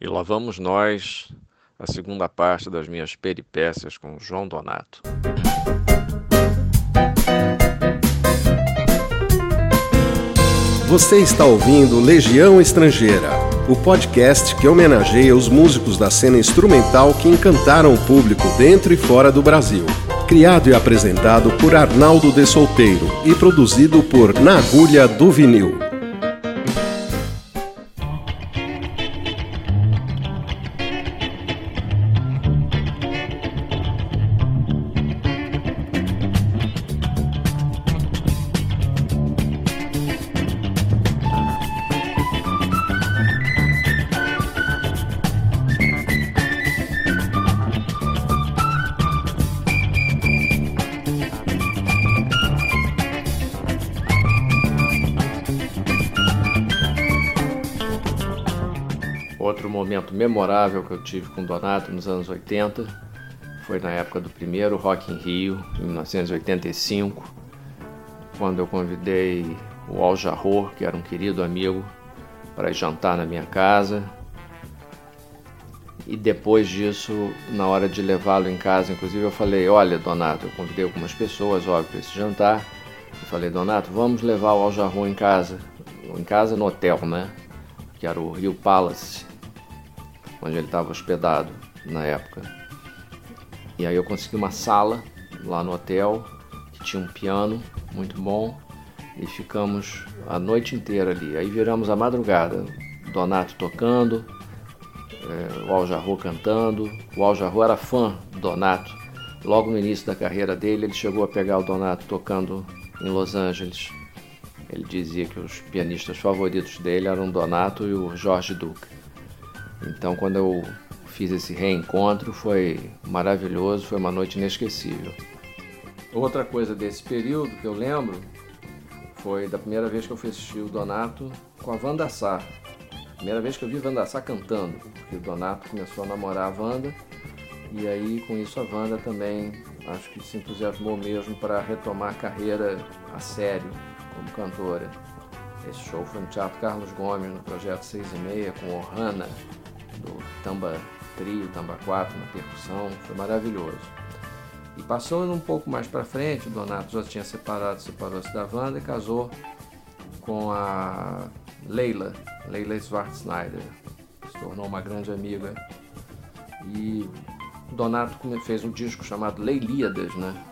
E lá vamos nós, a segunda parte das minhas peripécias com João Donato. Você está ouvindo Legião Estrangeira, o podcast que homenageia os músicos da cena instrumental que encantaram o público dentro e fora do Brasil. Criado e apresentado por Arnaldo de Solteiro e produzido por Na Agulha do Vinil. Memorável que eu tive com o Donato nos anos 80 foi na época do primeiro Rock in Rio, em 1985, quando eu convidei o Al Jarro, que era um querido amigo, para jantar na minha casa. E depois disso, na hora de levá-lo em casa, inclusive eu falei: Olha, Donato, eu convidei algumas pessoas, óbvio, para esse jantar. Eu falei: Donato, vamos levar o Al Jarro em casa, em casa no hotel, né? Que era o Rio Palace onde ele estava hospedado na época. E aí eu consegui uma sala lá no hotel que tinha um piano muito bom e ficamos a noite inteira ali. Aí viramos a madrugada, Donato tocando, é, o Aljarro cantando. O Aljarro era fã do Donato. Logo no início da carreira dele, ele chegou a pegar o Donato tocando em Los Angeles. Ele dizia que os pianistas favoritos dele eram Donato e o Jorge Duke. Então, quando eu fiz esse reencontro, foi maravilhoso, foi uma noite inesquecível. Outra coisa desse período que eu lembro foi da primeira vez que eu fui assistir o Donato com a Wanda Sá. Primeira vez que eu vi Wanda Sá cantando, porque o Donato começou a namorar a Wanda e aí com isso a Wanda também acho que se entusiasmou mesmo para retomar a carreira a sério como cantora. Esse show foi no Teatro Carlos Gomes, no projeto 6 e meia, com Ohana, do Tamba Trio, Tamba 4 na percussão, foi maravilhoso. E passando um pouco mais para frente, o Donato já tinha separado, separou-se da Wanda e casou com a Leila, Leila Schwarzenegger, se tornou uma grande amiga. E o Donato fez um disco chamado Leilíadas, né?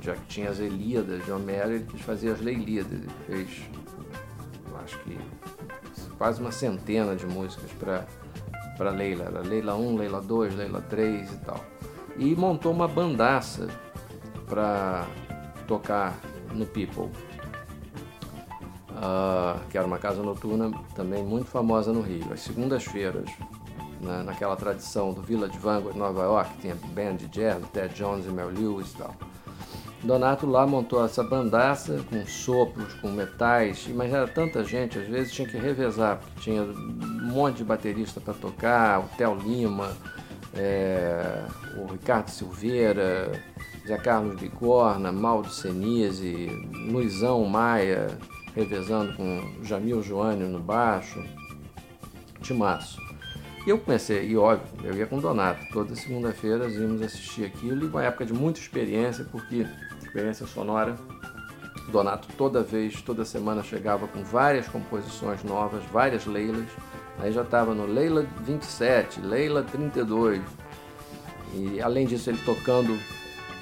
Já que tinha as Elíadas de Homero, ele quis fazer as Leilíadas. Ele fez, acho que quase uma centena de músicas para para Leila. Era Leila 1, Leila 2, Leila 3 e tal. E montou uma bandaça para tocar no People, uh, que era uma casa noturna também muito famosa no Rio. As segundas-feiras, né, naquela tradição do Village Vanguard Nova York, tinha band de jazz, Ted Jones e Mel Lewis e tal. Donato lá montou essa bandaça com sopros, com metais, mas era tanta gente, às vezes tinha que revezar, porque tinha um monte de baterista para tocar, o Theo Lima, é, o Ricardo Silveira, Zé Carlos Bigorna, Maldo Senise, Luizão Maia, revezando com Jamil Joânio no baixo, Timaço. E eu comecei, e óbvio, eu ia com o Donato, toda segunda-feira íamos assistir aquilo, e uma época de muita experiência, porque experiência sonora. Donato toda vez, toda semana chegava com várias composições novas, várias Leilas. Aí já estava no Leila 27, Leila 32. E além disso ele tocando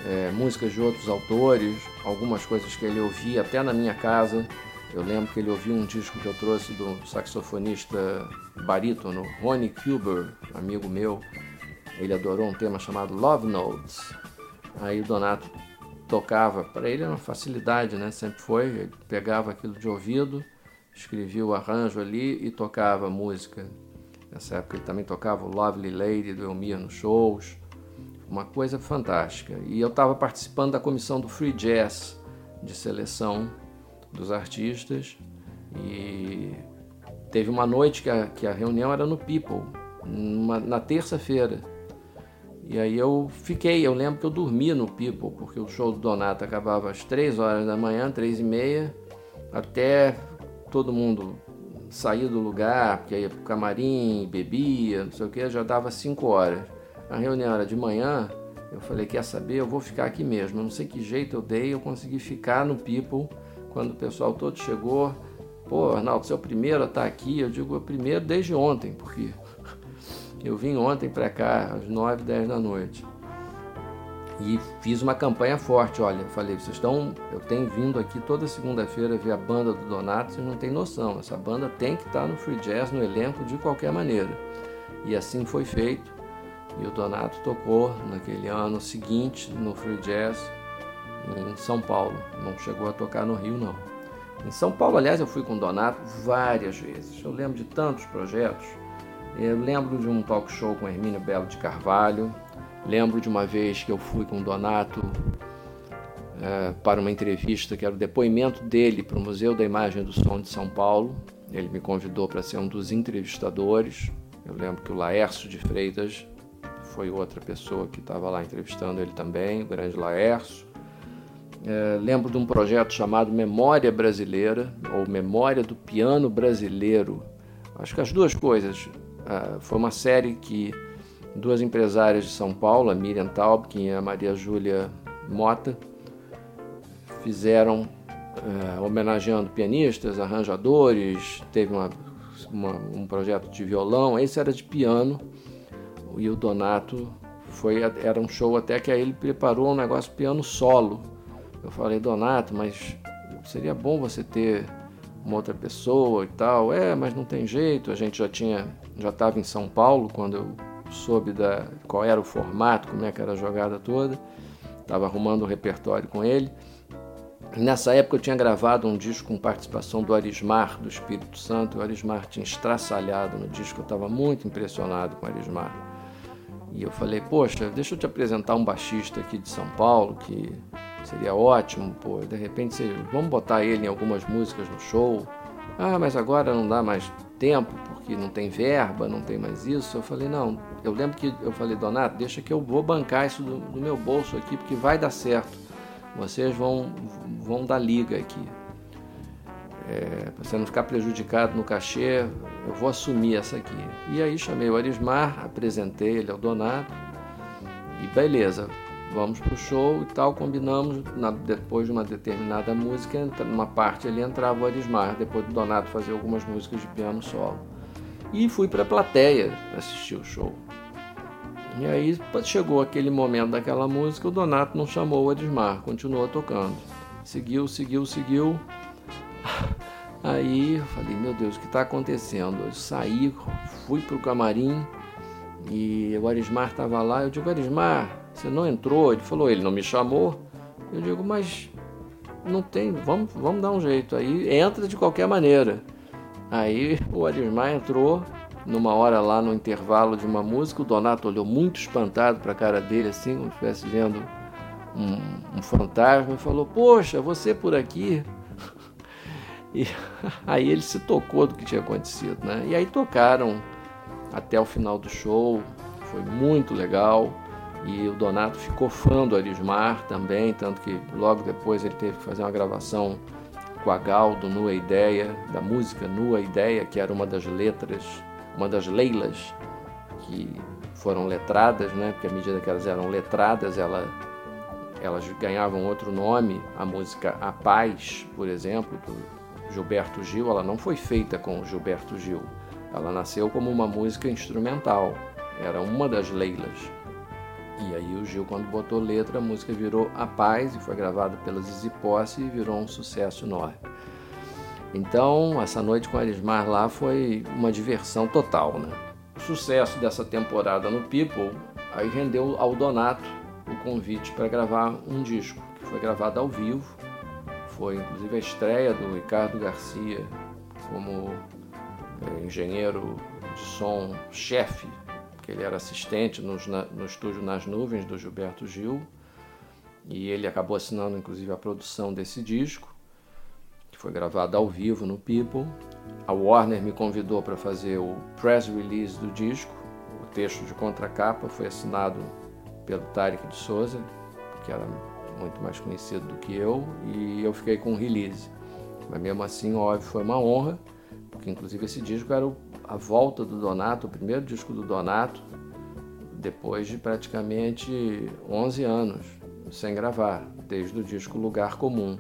é, músicas de outros autores, algumas coisas que ele ouvia até na minha casa. Eu lembro que ele ouviu um disco que eu trouxe do saxofonista barítono Ronnie Kuber, amigo meu. Ele adorou um tema chamado Love Notes. Aí o Donato tocava, para ele era uma facilidade, né? Sempre foi, ele pegava aquilo de ouvido, escrevia o arranjo ali e tocava música. Nessa época ele também tocava o Lovely Lady do Elmir nos shows, uma coisa fantástica. E eu estava participando da comissão do Free Jazz, de seleção dos artistas, e teve uma noite que a, que a reunião era no People, numa, na terça-feira. E aí eu fiquei, eu lembro que eu dormi no People, porque o show do Donato acabava às 3 horas da manhã, 3 e meia, até todo mundo saía do lugar, porque ia pro camarim, bebia, não sei o que, já dava 5 horas. A reunião era de manhã, eu falei, quer saber, eu vou ficar aqui mesmo. Eu não sei que jeito eu dei, eu consegui ficar no People quando o pessoal todo chegou. Pô, Arnaldo, você é o primeiro a estar aqui. Eu digo, o primeiro desde ontem, porque eu vim ontem para cá às 9, 10 da noite. E fiz uma campanha forte, olha, falei, vocês estão, eu tenho vindo aqui toda segunda-feira ver a banda do Donato, vocês não têm noção, essa banda tem que estar no Free Jazz, no elenco de qualquer maneira. E assim foi feito. E o Donato tocou naquele ano seguinte no Free Jazz em São Paulo. Não chegou a tocar no Rio, não. Em São Paulo, aliás, eu fui com o Donato várias vezes. Eu lembro de tantos projetos. Eu lembro de um talk show com Hermínio Belo de Carvalho. Lembro de uma vez que eu fui com Donato é, para uma entrevista que era o depoimento dele para o Museu da Imagem do Som de São Paulo. Ele me convidou para ser um dos entrevistadores. Eu lembro que o Laércio de Freitas foi outra pessoa que estava lá entrevistando ele também, o grande Laércio. É, lembro de um projeto chamado Memória Brasileira, ou Memória do Piano Brasileiro. Acho que as duas coisas. É, foi uma série que duas empresárias de São Paulo, a Miriam Taubkin e a Maria Júlia Mota, fizeram é, homenageando pianistas, arranjadores, teve uma, uma, um projeto de violão, esse era de piano e o Donato foi era um show até que aí ele preparou um negócio piano solo. Eu falei, Donato, mas seria bom você ter uma outra pessoa e tal. É, mas não tem jeito. A gente já tinha já estava em São Paulo quando eu soube da qual era o formato, como é que era a jogada toda. Estava arrumando o repertório com ele. Nessa época eu tinha gravado um disco com participação do Arismar, do Espírito Santo. O Arismar tinha estraçalhado no disco, eu estava muito impressionado com o Arismar. E eu falei, poxa, deixa eu te apresentar um baixista aqui de São Paulo que seria ótimo, pô. De repente, vamos botar ele em algumas músicas no show. Ah, mas agora não dá mais tempo porque não tem verba, não tem mais isso. Eu falei, não. Eu lembro que eu falei, Donato, deixa que eu vou bancar isso do, do meu bolso aqui porque vai dar certo. Vocês vão, vão dar liga aqui é, para você não ficar prejudicado no cachê, eu vou assumir essa aqui. E aí chamei o Arismar, apresentei ele ao Donato e beleza, vamos pro show e tal, combinamos, na, depois de uma determinada música, numa parte ali entrava o Arismar, depois do Donato fazer algumas músicas de piano solo. E fui para a plateia assistir o show. E aí chegou aquele momento daquela música, o Donato não chamou o Arismar, continuou tocando. Seguiu, seguiu, seguiu. Aí eu falei, meu Deus, o que está acontecendo? Eu saí, fui para o camarim e o Arismar estava lá. Eu digo, Arismar, você não entrou? Ele falou, ele não me chamou. Eu digo, mas não tem, vamos, vamos dar um jeito. Aí entra de qualquer maneira. Aí o Arismar entrou numa hora lá no intervalo de uma música. O Donato olhou muito espantado para a cara dele, assim, como se estivesse vendo um, um fantasma, e falou: Poxa, você por aqui? E aí ele se tocou do que tinha acontecido, né? E aí tocaram até o final do show, foi muito legal. E o Donato ficou fã do Arismar também, tanto que logo depois ele teve que fazer uma gravação com a Gal do Nua Ideia, da música Nua Ideia, que era uma das letras, uma das leilas que foram letradas, né? Porque à medida que elas eram letradas, ela, elas ganhavam outro nome. A música A Paz, por exemplo, do Gilberto Gil, ela não foi feita com Gilberto Gil. Ela nasceu como uma música instrumental. Era uma das leilas. E aí o Gil, quando botou letra, a música virou A Paz e foi gravada pela Zizi Posse e virou um sucesso enorme. Então, essa noite com a Elismar lá foi uma diversão total, né? O sucesso dessa temporada no People aí rendeu ao Donato o convite para gravar um disco, que foi gravado ao vivo foi inclusive a estreia do Ricardo Garcia como é, engenheiro de som chefe, que ele era assistente no, no estúdio Nas Nuvens do Gilberto Gil, e ele acabou assinando inclusive a produção desse disco, que foi gravado ao vivo no People. A Warner me convidou para fazer o press release do disco, o texto de contracapa foi assinado pelo Tarek de Souza, que era muito mais conhecido do que eu, e eu fiquei com o release. Mas mesmo assim, óbvio, foi uma honra, porque que inclusive esse disco era a volta do Donato, o primeiro disco do Donato, depois de praticamente 11 anos sem gravar, desde o disco Lugar Comum.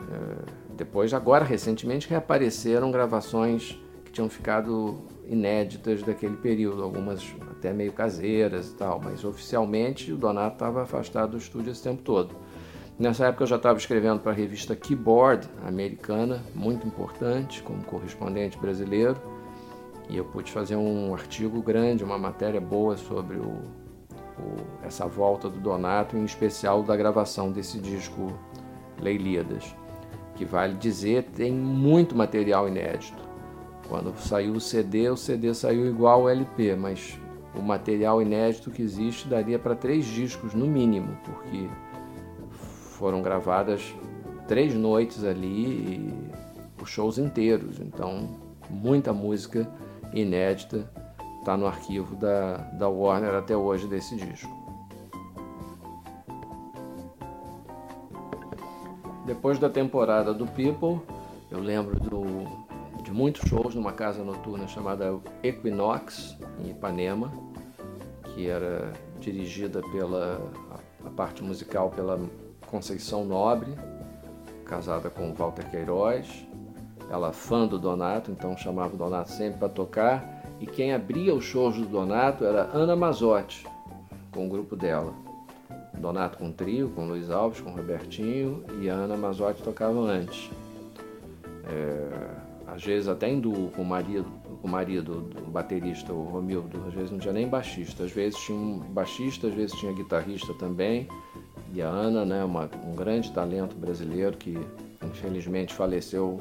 É, depois, agora, recentemente, reapareceram gravações que tinham ficado inéditas daquele período, algumas até meio caseiras e tal, mas oficialmente o Donato estava afastado do estúdio esse tempo todo. Nessa época eu já estava escrevendo para a revista Keyboard, americana, muito importante, como correspondente brasileiro, e eu pude fazer um artigo grande, uma matéria boa sobre o, o, essa volta do Donato, em especial da gravação desse disco Leilíadas, que vale dizer tem muito material inédito. Quando saiu o CD, o CD saiu igual ao LP, mas o material inédito que existe daria para três discos no mínimo, porque foram gravadas três noites ali e os shows inteiros. Então, muita música inédita está no arquivo da, da Warner até hoje desse disco. Depois da temporada do People, eu lembro do, de muitos shows numa casa noturna chamada Equinox, em Ipanema, que era dirigida pela a, parte musical pela Conceição Nobre, casada com Walter Queiroz. Ela fã do Donato, então chamava o Donato sempre para tocar. E quem abria os shows do Donato era Ana Mazotti, com o grupo dela. Donato com trio, com Luiz Alves, com Robertinho e a Ana Mazotti tocava antes. É, às vezes até em duo com o marido, com o marido do baterista, o Romildo, às vezes não tinha nem baixista, às vezes tinha um baixista, às vezes tinha guitarrista também. E a Ana, né, uma, um grande talento brasileiro que infelizmente faleceu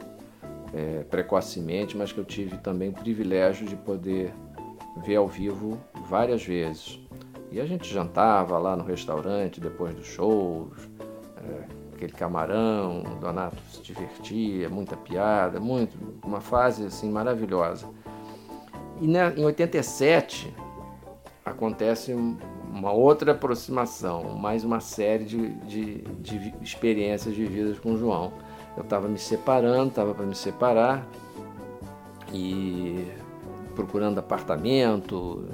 é, precocemente, mas que eu tive também o privilégio de poder ver ao vivo várias vezes. E a gente jantava lá no restaurante depois dos shows, é, aquele camarão, o Donato se divertia, muita piada, muito, uma fase assim maravilhosa. E né, em 87 acontece uma outra aproximação, mais uma série de, de, de experiências vividas com o João. Eu estava me separando, estava para me separar e procurando apartamento,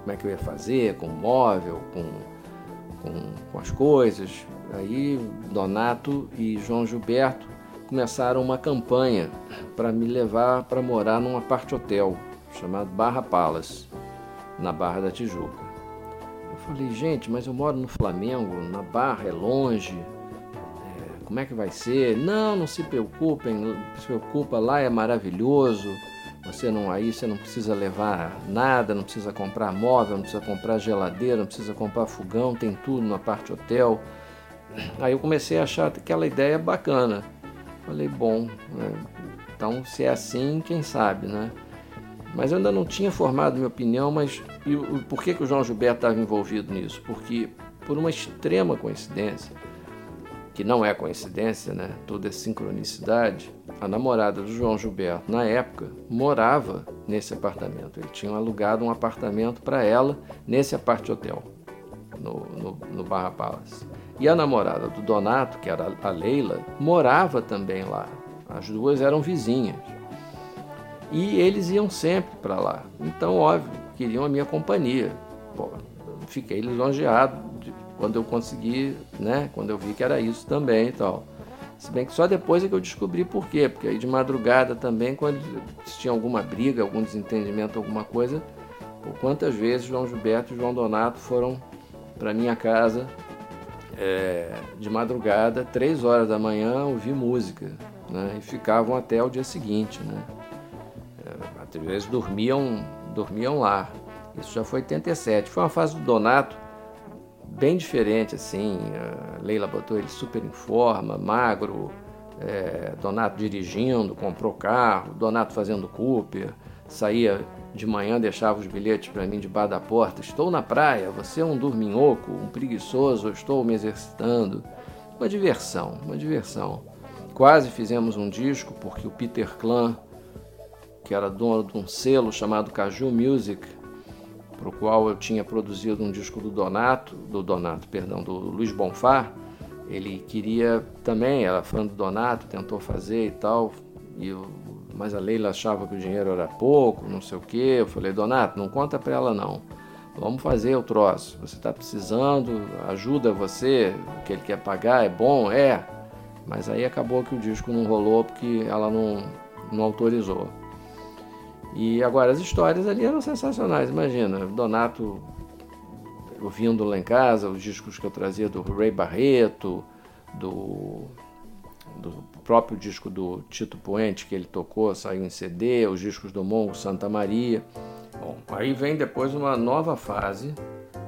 como é que eu ia fazer, com móvel, com, com, com as coisas. Aí Donato e João Gilberto começaram uma campanha para me levar para morar num apart hotel chamado Barra Palace, na Barra da Tijuca. Falei, gente, mas eu moro no Flamengo, na Barra, é longe. Como é que vai ser? Não, não se preocupem, se preocupa, lá é maravilhoso. Você não aí, você não precisa levar nada, não precisa comprar móvel, não precisa comprar geladeira, não precisa comprar fogão, tem tudo na parte hotel. Aí eu comecei a achar aquela ideia bacana. Falei, bom, né? então se é assim, quem sabe, né? Mas eu ainda não tinha formado minha opinião, mas e por que, que o João Gilberto estava envolvido nisso? Porque, por uma extrema coincidência, que não é coincidência, né? Tudo é sincronicidade. A namorada do João Gilberto, na época, morava nesse apartamento. Ele tinha alugado um apartamento para ela nesse apart hotel, no, no, no Barra Palace. E a namorada do Donato, que era a Leila, morava também lá. As duas eram vizinhas. E eles iam sempre para lá. Então, óbvio, queriam a minha companhia. Pô, fiquei lisonjeado quando eu consegui, né? Quando eu vi que era isso também e tal. Se bem que só depois é que eu descobri por quê. Porque aí de madrugada também, quando tinha alguma briga, algum desentendimento, alguma coisa, por quantas vezes João Gilberto e João Donato foram para minha casa é, de madrugada, três horas da manhã, ouvir música. Né, e ficavam até o dia seguinte. Né? às vezes dormiam, dormiam lá. Isso já foi 87. Foi uma fase do Donato bem diferente, assim. A Leila botou ele super em forma, magro, é, Donato dirigindo, comprou carro, Donato fazendo Cooper, saía de manhã, deixava os bilhetes para mim debaixo da porta. Estou na praia, você é um dorminhoco, um preguiçoso, estou me exercitando. Uma diversão, uma diversão. Quase fizemos um disco porque o Peter Klan que era dono de um selo chamado Caju Music, para o qual eu tinha produzido um disco do Donato, do Donato, perdão, do Luiz Bonfá. Ele queria também, era fã do Donato, tentou fazer e tal, e o mas a Leila achava que o dinheiro era pouco, não sei o quê. Eu falei, Donato, não conta para ela não. Vamos fazer o troço. Você está precisando, ajuda você, o que ele quer pagar é bom, é. Mas aí acabou que o disco não rolou porque ela não, não autorizou. E agora as histórias ali eram sensacionais, imagina, Donato ouvindo lá em casa os discos que eu trazia do Ray Barreto, do, do próprio disco do Tito Puente que ele tocou, saiu em CD, os discos do Mongo Santa Maria. Bom, aí vem depois uma nova fase,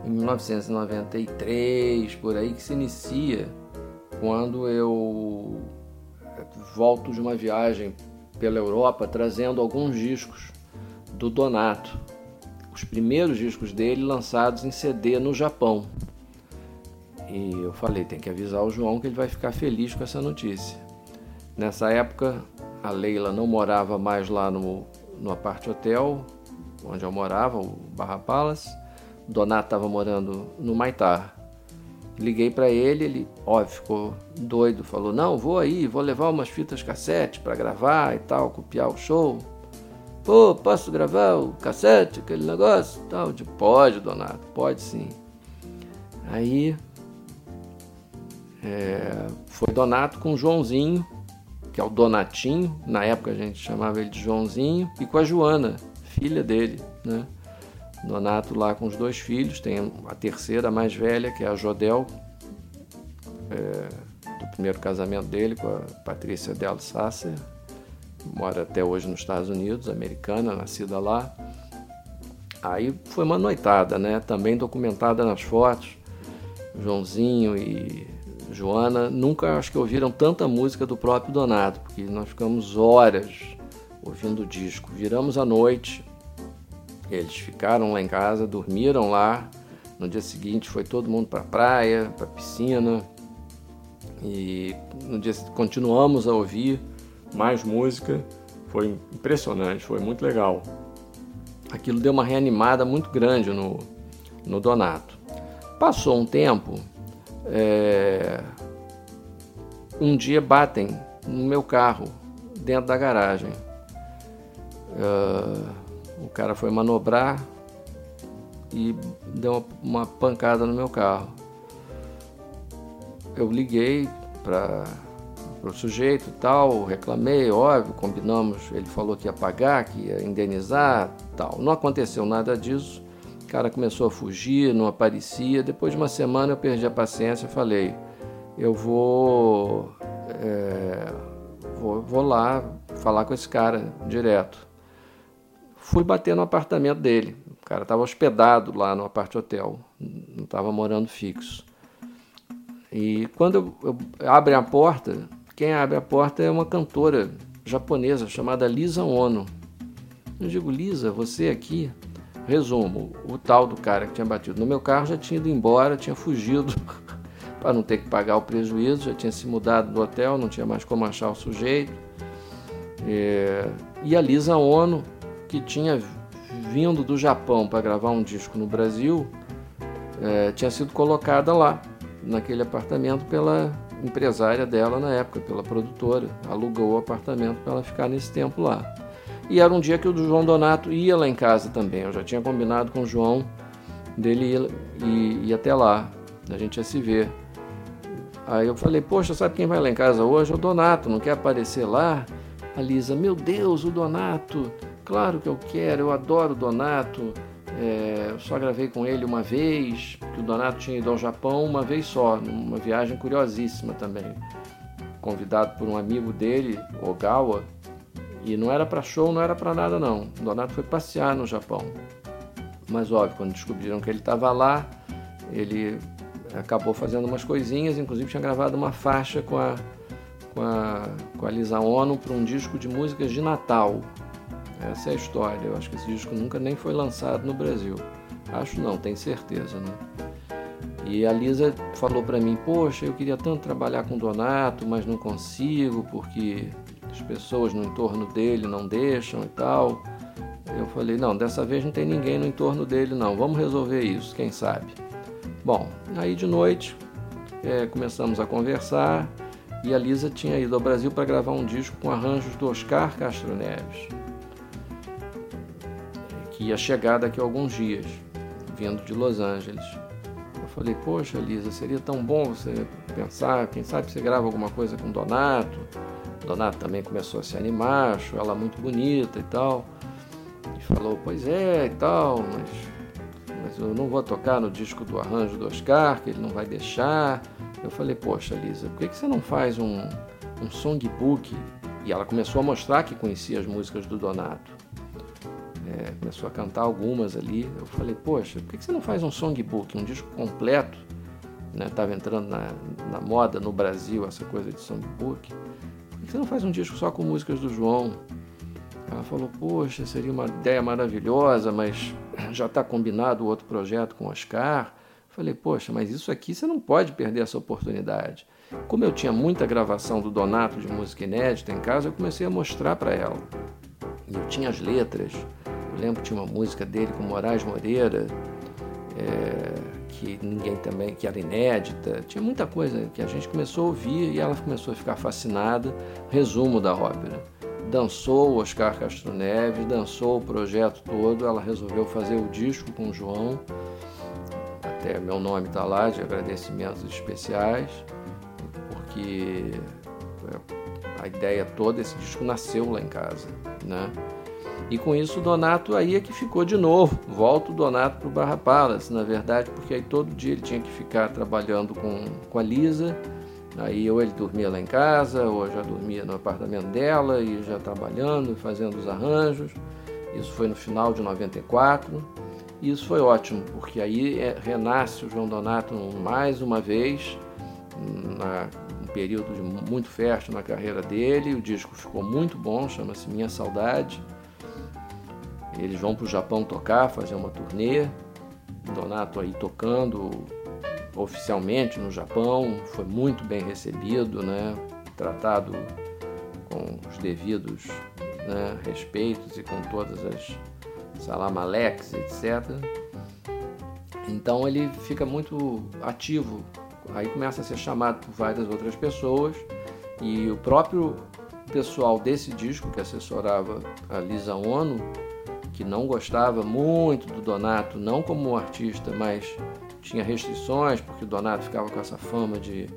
em 1993, por aí, que se inicia quando eu volto de uma viagem pela Europa trazendo alguns discos do Donato, os primeiros discos dele lançados em CD no Japão. E eu falei, tem que avisar o João que ele vai ficar feliz com essa notícia. Nessa época, a Leila não morava mais lá no, no apart hotel, onde eu morava, o Barra Palace. Donato estava morando no Maitar. Liguei para ele, ele, ó, ficou doido, falou: "Não, vou aí, vou levar umas fitas cassete para gravar e tal, copiar o show". Pô, posso gravar o cassete, aquele negócio, tal, de pode, Donato, pode sim. Aí é, foi Donato com o Joãozinho, que é o Donatinho, na época a gente chamava ele de Joãozinho, e com a Joana, filha dele, né? Donato lá com os dois filhos, tem a terceira, a mais velha, que é a Jodel, é, do primeiro casamento dele com a Patrícia Del Sasser, mora até hoje nos Estados Unidos, americana, nascida lá. Aí foi uma noitada, né? Também documentada nas fotos. Joãozinho e Joana nunca acho que ouviram tanta música do próprio Donato, porque nós ficamos horas ouvindo o disco. Viramos à noite, eles ficaram lá em casa, dormiram lá. No dia seguinte foi todo mundo para a praia, para a piscina. E no dia continuamos a ouvir mais música. Foi impressionante, foi muito legal. Aquilo deu uma reanimada muito grande no, no Donato. Passou um tempo, é... um dia batem no meu carro, dentro da garagem. Uh, o cara foi manobrar e deu uma, pancada no meu carro. Eu liguei para o sujeito tal, reclamei, óbvio, combinamos, ele falou que ia pagar, que ia indenizar, tal. Não aconteceu nada disso. O cara começou a fugir, não aparecia. Depois de uma semana eu perdi a paciência e falei, eu vou, é, vou, vou lá falar com esse cara direto. Fui bater no apartamento dele. O cara estava hospedado lá no apart hotel, não estava morando fixo. E quando eu, eu abro a porta, quem abre a porta é uma cantora japonesa chamada Lisa Ono. Eu digo, Lisa, você aqui? Resumo, o tal do cara que tinha batido no meu carro já tinha ido embora, tinha fugido para não ter que pagar o prejuízo, já tinha se mudado do hotel, não tinha mais como achar o sujeito. É... E a Lisa Ono, que tinha vindo do Japão para gravar um disco no Brasil, é, tinha sido colocada lá, naquele apartamento, pela empresária dela na época, pela produtora. Alugou o apartamento para ela ficar nesse tempo lá. E era um dia que o João Donato ia lá em casa também. Eu já tinha combinado com o João dele ir, ir até lá. A gente ia se ver. Aí eu falei, poxa, sabe quem vai lá em casa hoje? É o Donato, não quer aparecer lá? A Lisa, meu Deus, o Donato, claro que eu quero, eu adoro o Donato. É, só gravei com ele uma vez, que o Donato tinha ido ao Japão uma vez só, numa viagem curiosíssima também. Convidado por um amigo dele, Ogawa, e não era para show, não era para nada não. O Donato foi passear no Japão. Mas óbvio, quando descobriram que ele estava lá, ele acabou fazendo umas coisinhas, inclusive tinha gravado uma faixa com a, com a, com a Lisa Ono para um disco de músicas de Natal, essa é a história. Eu acho que esse disco nunca nem foi lançado no Brasil. Acho não, tenho certeza, né? E a Lisa falou para mim: Poxa, eu queria tanto trabalhar com Donato, mas não consigo porque as pessoas no entorno dele não deixam e tal. Eu falei: Não, dessa vez não tem ninguém no entorno dele, não. Vamos resolver isso, quem sabe. Bom, aí de noite é, começamos a conversar e a Lisa tinha ido ao Brasil para gravar um disco com arranjos do Oscar Castro Neves, que ia chegar daqui a alguns dias, vindo de Los Angeles. Eu falei, poxa, Lisa, seria tão bom você pensar, quem sabe você grava alguma coisa com Donato. Donato também começou a se animar, achou ela muito bonita e tal. E falou, pois é e tal, mas, mas eu não vou tocar no disco do arranjo do Oscar, que ele não vai deixar. Eu falei, poxa, Lisa, por que, que você não faz um, um songbook? E ela começou a mostrar que conhecia as músicas do Donato. É, começou a cantar algumas ali. Eu falei, poxa, por que, você não faz um songbook, um disco completo? Estava né? entrando na, na moda no Brasil essa coisa de songbook. Por que você não faz um disco só com músicas do João? Ela falou, poxa, seria uma ideia maravilhosa, mas já está combinado outro projeto com o Oscar. Falei, poxa, mas isso aqui você não pode perder essa oportunidade. Como eu tinha muita gravação do Donato de música inédita em casa, eu comecei a mostrar para ela. Eu tinha as letras. Eu lembro que tinha uma música dele com Moraes Moreira, é, que ninguém também, que era inédita. Tinha muita coisa que a gente começou a ouvir e ela começou a ficar fascinada. Resumo da ópera. Dançou o Oscar Castro Neves, dançou o projeto todo. Ela resolveu fazer o disco com o João até meu nome está lá de agradecimentos especiais, porque a ideia toda, esse disco nasceu lá em casa, né? E com isso o Donato aí é que ficou de novo, volta o Donato para o Barra Palace, na verdade, porque aí todo dia ele tinha que ficar trabalhando com, com a Lisa, aí ou ele dormia lá em casa, ou já dormia no apartamento dela, e já trabalhando, fazendo os arranjos, isso foi no final de 94, e isso foi ótimo, porque aí é, renasce o João Donato mais uma vez, na, um período de muito fértil na carreira dele. O disco ficou muito bom, chama-se Minha Saudade. Eles vão para o Japão tocar, fazer uma turnê. Donato aí tocando oficialmente no Japão, foi muito bem recebido, né? tratado com os devidos né, respeitos e com todas as Salam Alex, etc. Então ele fica muito ativo, aí começa a ser chamado por várias outras pessoas e o próprio pessoal desse disco que assessorava a Lisa Ono, que não gostava muito do Donato, não como artista, mas tinha restrições, porque o Donato ficava com essa fama de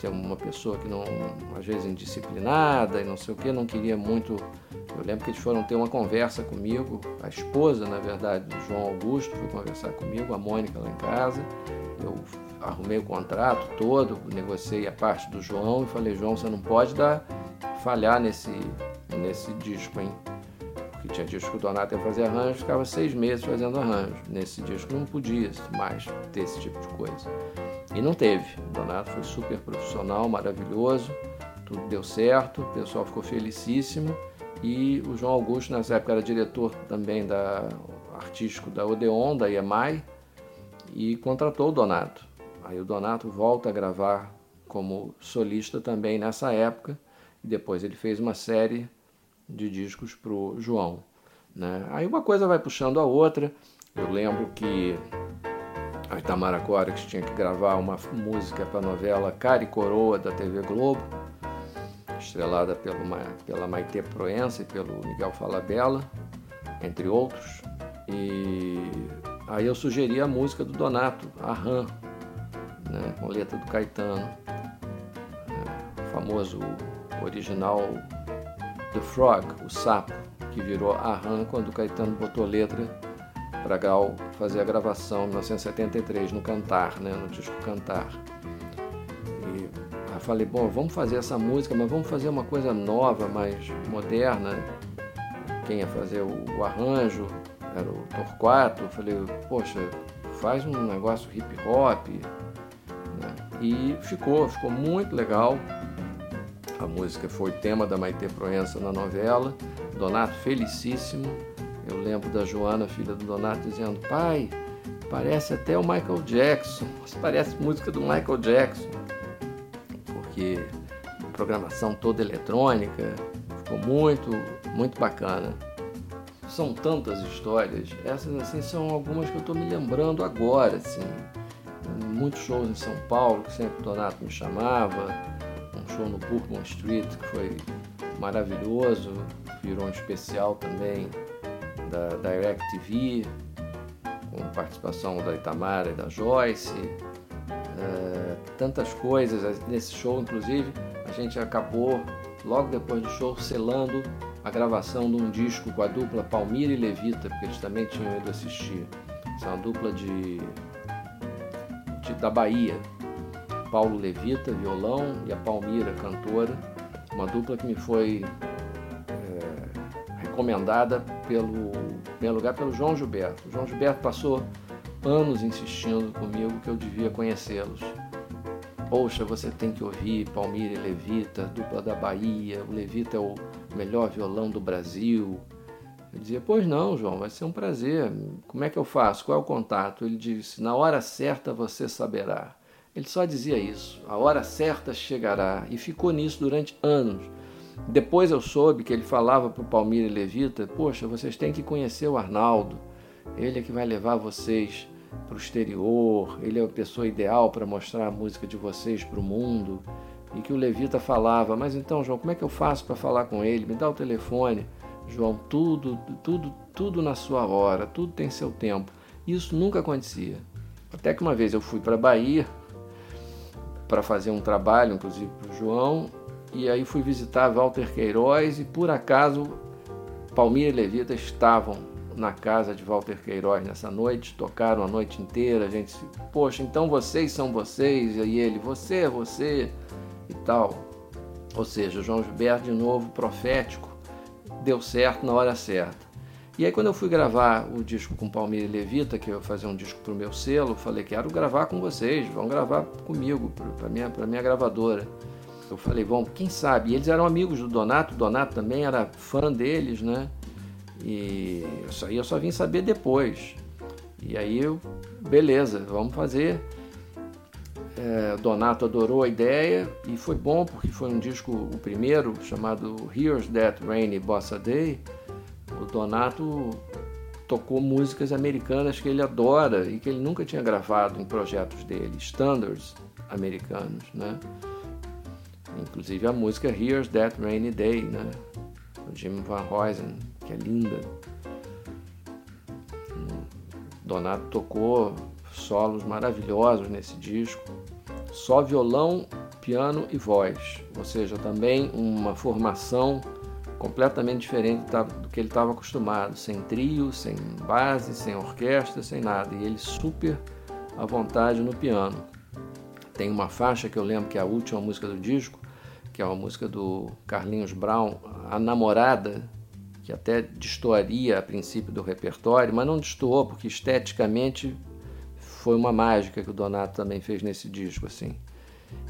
ser uma pessoa que não, às vezes indisciplinada e não sei o que, não queria muito eu lembro que eles foram ter uma conversa comigo, a esposa, na verdade, do João Augusto foi conversar comigo, a Mônica lá em casa. Eu arrumei o contrato todo, negociei a parte do João e falei, João, você não pode dar falhar nesse, nesse disco, hein? Porque tinha disco que o Donato ia fazer arranjo, ficava seis meses fazendo arranjo. Nesse disco não podia mais ter esse tipo de coisa. E não teve. O Donato foi super profissional, maravilhoso, tudo deu certo, o pessoal ficou felicíssimo. E o João Augusto, nessa época, era diretor também da artístico da Odeon, da EMAI, e contratou o Donato. Aí o Donato volta a gravar como solista também nessa época, e depois ele fez uma série de discos para o João. Né? Aí uma coisa vai puxando a outra. Eu lembro que a Itamara Corex tinha que gravar uma música para a novela Cara e Coroa da TV Globo estrelada pelo, pela Maite Proença e pelo Miguel Falabella, entre outros. E aí eu sugeri a música do Donato, a Ram, né, com letra do Caetano, é, o famoso original The Frog, o sapo, que virou a Ram quando Caetano botou letra para Gal fazer a gravação em 1973 no Cantar, né, no disco Cantar falei, bom, vamos fazer essa música, mas vamos fazer uma coisa nova, mais moderna. Quem ia fazer o, arranjo era o Torquato. Falei, poxa, faz um negócio hip hop. Né? E ficou, ficou muito legal. A música foi tema da Maite Proença na novela. Donato felicíssimo. Eu lembro da Joana, filha do Donato, dizendo: Pai, parece até o Michael Jackson. Parece música do Michael Jackson porque a programação toda eletrônica ficou muito, muito bacana. São tantas histórias, essas assim são algumas que eu estou me lembrando agora, assim. Muitos shows em São Paulo, que sempre o Donato me chamava, show no Bourbon Street, que foi maravilhoso, virou um especial também da DirecTV, com participação da Itamara e da Joyce. É, tantas coisas nesse show, inclusive, a gente acabou, logo depois do show, selando a gravação de um disco com a dupla Palmira e Levita, porque eles também tinham ido assistir. São uma dupla de, de da Bahia. Paulo Levita, violão, e a Palmira, cantora. Uma dupla que me foi é, recomendada pelo, em primeiro lugar pelo João Gilberto. O João Gilberto passou anos insistindo comigo que eu devia conhecê-los. Poxa, você tem que ouvir Palmira e Levita, dupla da Bahia, o Levita é o melhor violão do Brasil. Eu dizia, pois não, João, vai ser um prazer. Como é que eu faço? Qual é o contato? Ele disse, na hora certa você saberá. Ele só dizia isso, a hora certa chegará. E ficou nisso durante anos. Depois eu soube que ele falava para o Palmira e Levita, poxa, vocês têm que conhecer o Arnaldo. Ele é que vai levar vocês para o exterior, ele é a pessoa ideal para mostrar a música de vocês para o mundo. E que o Levita falava, mas então, João, como é que eu faço para falar com ele? Me dá o telefone. João, tudo, tudo, tudo na sua hora, tudo tem seu tempo. Isso nunca acontecia. Até que uma vez eu fui para Bahia para fazer um trabalho, inclusive para o João, e aí fui visitar Walter Queiroz e por acaso Palmira e Levita estavam na casa de Walter Queiroz nessa noite, tocaram a noite inteira, a gente poxa, então vocês são vocês, e ele, você é você e tal. Ou seja, João Gilberto de novo profético, deu certo na hora certa. E aí quando eu fui gravar o disco com Palmeira e Levita, que eu ia fazer um disco para o meu selo, falei, quero gravar com vocês, vão gravar comigo, para minha, minha gravadora. Eu falei, bom, quem sabe? E eles eram amigos do Donato, o Donato também era fã deles, né? E isso aí eu só vim saber depois. E aí eu, beleza, vamos fazer. É, Donato adorou a ideia e foi bom porque foi um disco, o primeiro, chamado Here's That Rainy Bossa Day. O Donato tocou músicas americanas que ele adora e que ele nunca tinha gravado em projetos dele, standards americanos, né? Inclusive a música Here's That Rainy Day, né? O Jim Van Huysen que é linda. Donato tocou solos maravilhosos nesse disco, só violão, piano e voz, ou seja, também uma formação completamente diferente do que ele estava acostumado, sem trio, sem base, sem orquestra, sem nada, e ele super à vontade no piano. Tem uma faixa que eu lembro que é a última música do disco, que é uma música do Carlinhos Brown, A Namorada, que até destoaria a princípio do repertório, mas não destoou porque esteticamente foi uma mágica que o Donato também fez nesse disco assim.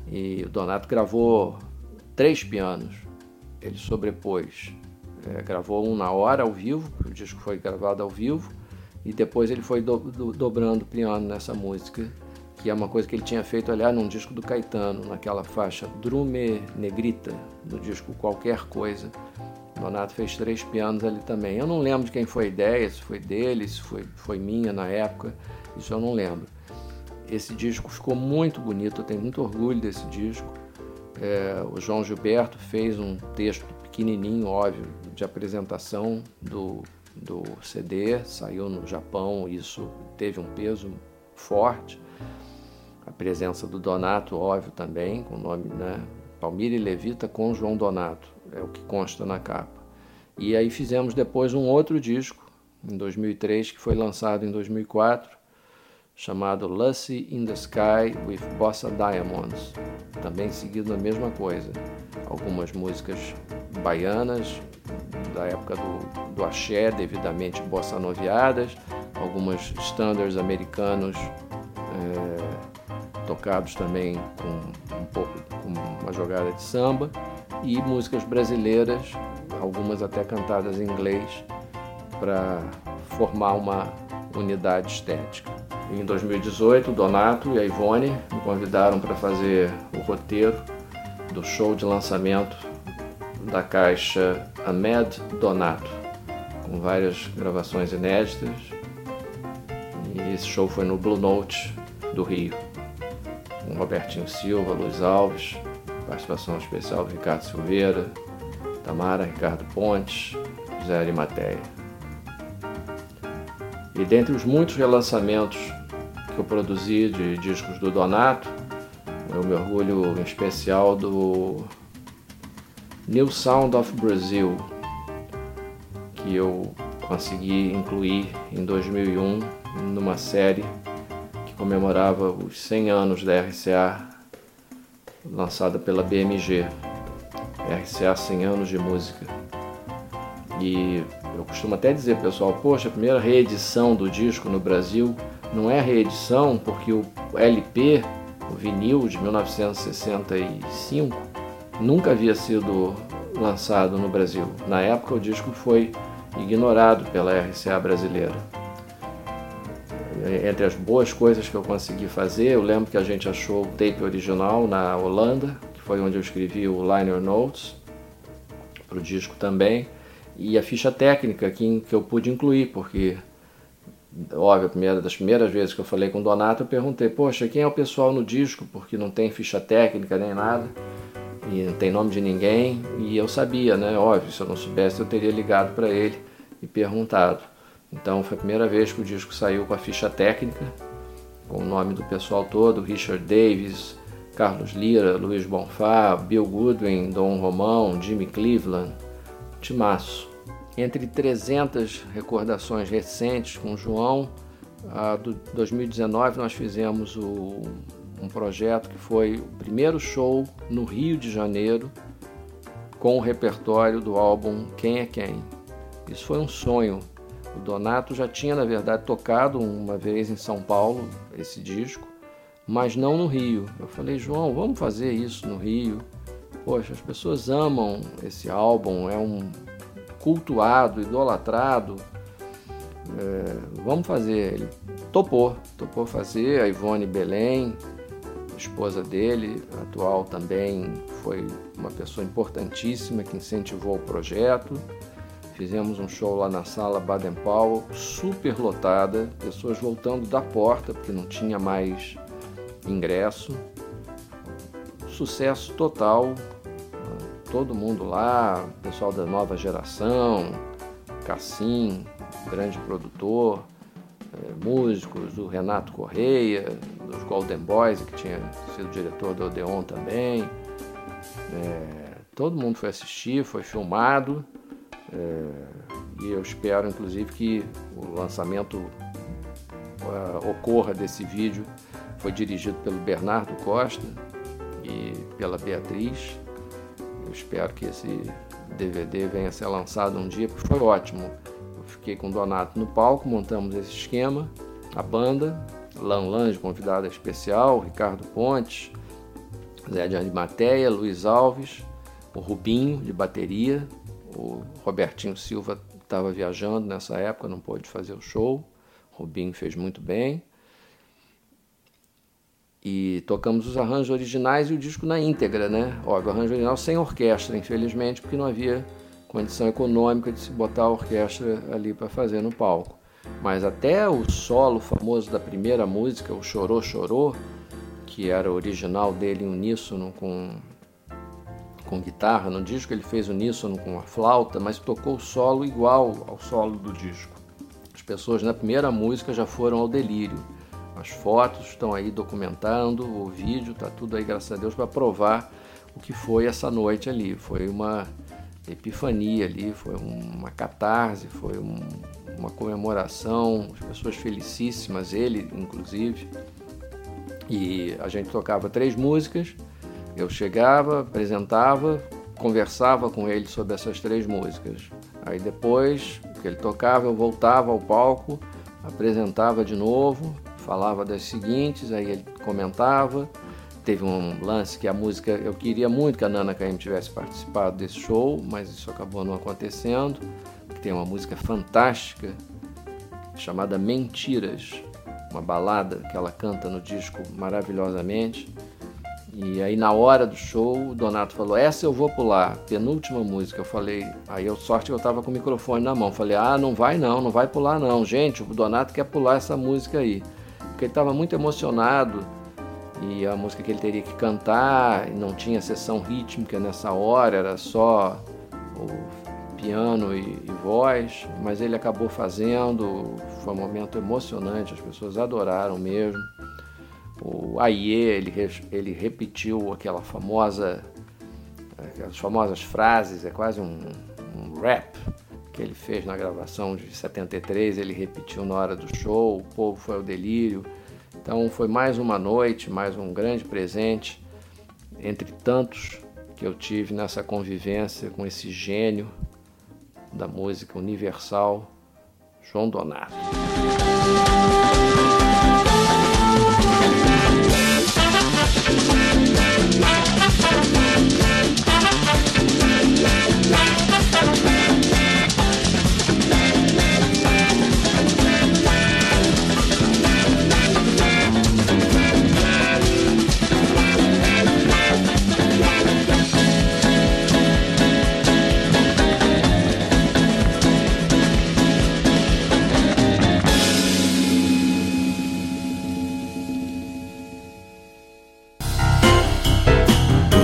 E o Donato gravou três pianos, ele sobrepôs, é, gravou um na hora ao vivo, o disco foi gravado ao vivo, e depois ele foi do, do, dobrando nessa música, que é uma coisa que ele tinha feito, aliás, num disco do Caetano, naquela faixa Drume Negrita, no disco Qualquer Coisa, Donato fez três pianos ali também. Eu não lembro de quem foi a ideia, se foi dele, se foi, foi minha na época, isso eu não lembro. Esse disco ficou muito bonito, eu tenho muito orgulho desse disco. É, o João Gilberto fez um texto pequenininho, óbvio, de apresentação do, do CD, saiu no Japão, isso teve um peso forte. A presença do Donato, óbvio, também, com o nome, né? Palmira e Levita com João Donato é o que consta na capa. E aí fizemos depois um outro disco, em 2003, que foi lançado em 2004, chamado Lucy in the Sky with Bossa Diamonds, também seguido a mesma coisa. Algumas músicas baianas, da época do, do axé, devidamente bossa noviadas, algumas standards americanos é, tocados também com um pouco com uma jogada de samba e músicas brasileiras, algumas até cantadas em inglês, para formar uma unidade estética. Em 2018, o Donato e a Ivone me convidaram para fazer o roteiro do show de lançamento da caixa Ahmed Donato, com várias gravações inéditas. E esse show foi no Blue Note do Rio, com Robertinho Silva, Luiz Alves, participação especial do Ricardo Silveira, Tamara, Ricardo Pontes, Zé Arimateia. E dentre os muitos relançamentos que eu produzi de discos do Donato, eu me orgulho em especial do New Sound of Brazil, que eu consegui incluir em 2001 numa série que comemorava os 100 anos da RCA, lançada pela BMG, RCA 100 anos de música. E eu costumo até dizer, pessoal, poxa, a primeira reedição do disco no Brasil não é reedição porque o LP, o vinil de 1965, nunca havia sido lançado no Brasil. Na época o disco foi ignorado pela RCA brasileira. Entre as boas coisas que eu consegui fazer, eu lembro que a gente achou o tape original na Holanda, que foi onde eu escrevi o liner notes para o disco também, e a ficha técnica que, que eu pude incluir, porque óbvio, primeira das primeiras vezes que eu falei com o Donato, eu perguntei, poxa, quem é o pessoal no disco? Porque não tem ficha técnica nem nada, e não tem nome de ninguém, e eu sabia, né? Óbvio, se eu não soubesse, eu teria ligado para ele e perguntado. Então foi a primeira vez que o disco saiu com a ficha técnica, com o nome do pessoal todo, Richard Davis, Carlos Lira, Luiz Bonfá, Bill Goodwin, Dom Romão, Jimmy Cleveland, Timaço. Entre 300 recordações recentes com o João, a do 2019 nós fizemos o, um projeto que foi o primeiro show no Rio de Janeiro com o repertório do álbum Quem é Quem. Isso foi um sonho. O Donato já tinha, na verdade, tocado uma vez em São Paulo esse disco, mas não no Rio. Eu falei, João, vamos fazer isso no Rio. Poxa, as pessoas amam esse álbum, é um cultuado, idolatrado. É, vamos fazer. Ele topou, topou fazer. A Ivone Belém, esposa dele, atual também, foi uma pessoa importantíssima que incentivou o projeto. Fizemos um show lá na sala Baden Powell, super lotada, pessoas voltando da porta porque não tinha mais ingresso. Sucesso total, todo mundo lá, pessoal da nova geração, Cassim, grande produtor, é, músicos, o Renato Correia, dos Golden Boys, que tinha sido diretor do Odeon também. É, todo mundo foi assistir, foi filmado é, e eu espero inclusive que o lançamento uh, ocorra desse vídeo. Foi dirigido pelo Bernardo Costa e pela Beatriz. Espero que esse DVD venha a ser lançado um dia, porque foi ótimo. Eu fiquei com o Donato no palco, montamos esse esquema, a banda, Lan Lange, convidada especial, Ricardo Pontes, Zé de Arimateia, Luiz Alves, o Rubinho de bateria, o Robertinho Silva estava viajando nessa época, não pôde fazer o show, o Rubinho fez muito bem e tocamos os arranjos originais e o disco na íntegra, né? Óbvio, arranjo original sem orquestra, infelizmente, porque não havia condição econômica de se botar a orquestra ali para fazer no palco. Mas até o solo famoso da primeira música, o Chorou Chorou, que era original dele em uníssono com, com guitarra, no disco ele fez uníssono com a flauta, mas tocou o solo igual ao solo do disco. As pessoas na primeira música já foram ao delírio. As fotos estão aí documentando, o vídeo está tudo aí, graças a Deus, para provar o que foi essa noite ali. Foi uma epifania ali, foi uma catarse, foi um, uma comemoração, as pessoas felicíssimas, ele inclusive. E a gente tocava três músicas, eu chegava, apresentava, conversava com ele sobre essas três músicas. Aí depois que ele tocava, eu voltava ao palco, apresentava de novo, falava das seguintes, aí ele comentava. Teve um lance que a música, eu queria muito que a Nana Caymmi tivesse participado desse show, mas isso acabou não acontecendo. Tem uma música fantástica chamada Mentiras, uma balada que ela canta no disco maravilhosamente. E aí na hora do show, o Donato falou: "Essa eu vou pular, penúltima música". Eu falei: "Aí eu sorte eu tava com o microfone na mão". Falei: "Ah, não vai não, não vai pular não, gente. O Donato quer pular essa música aí" porque ele estava muito emocionado e a música que ele teria que cantar, não tinha sessão rítmica nessa hora, era só o piano e, e, voz, mas ele acabou fazendo, foi um momento emocionante, as pessoas adoraram mesmo. O Aie, ele, ele repetiu aquela famosa, aquelas famosas frases, é quase um, um rap que ele fez na gravação de 73, ele repetiu na hora do show, o povo foi ao delírio. Então foi mais uma noite, mais um grande presente, entre tantos que eu tive nessa convivência com esse gênio da música universal, João Donato.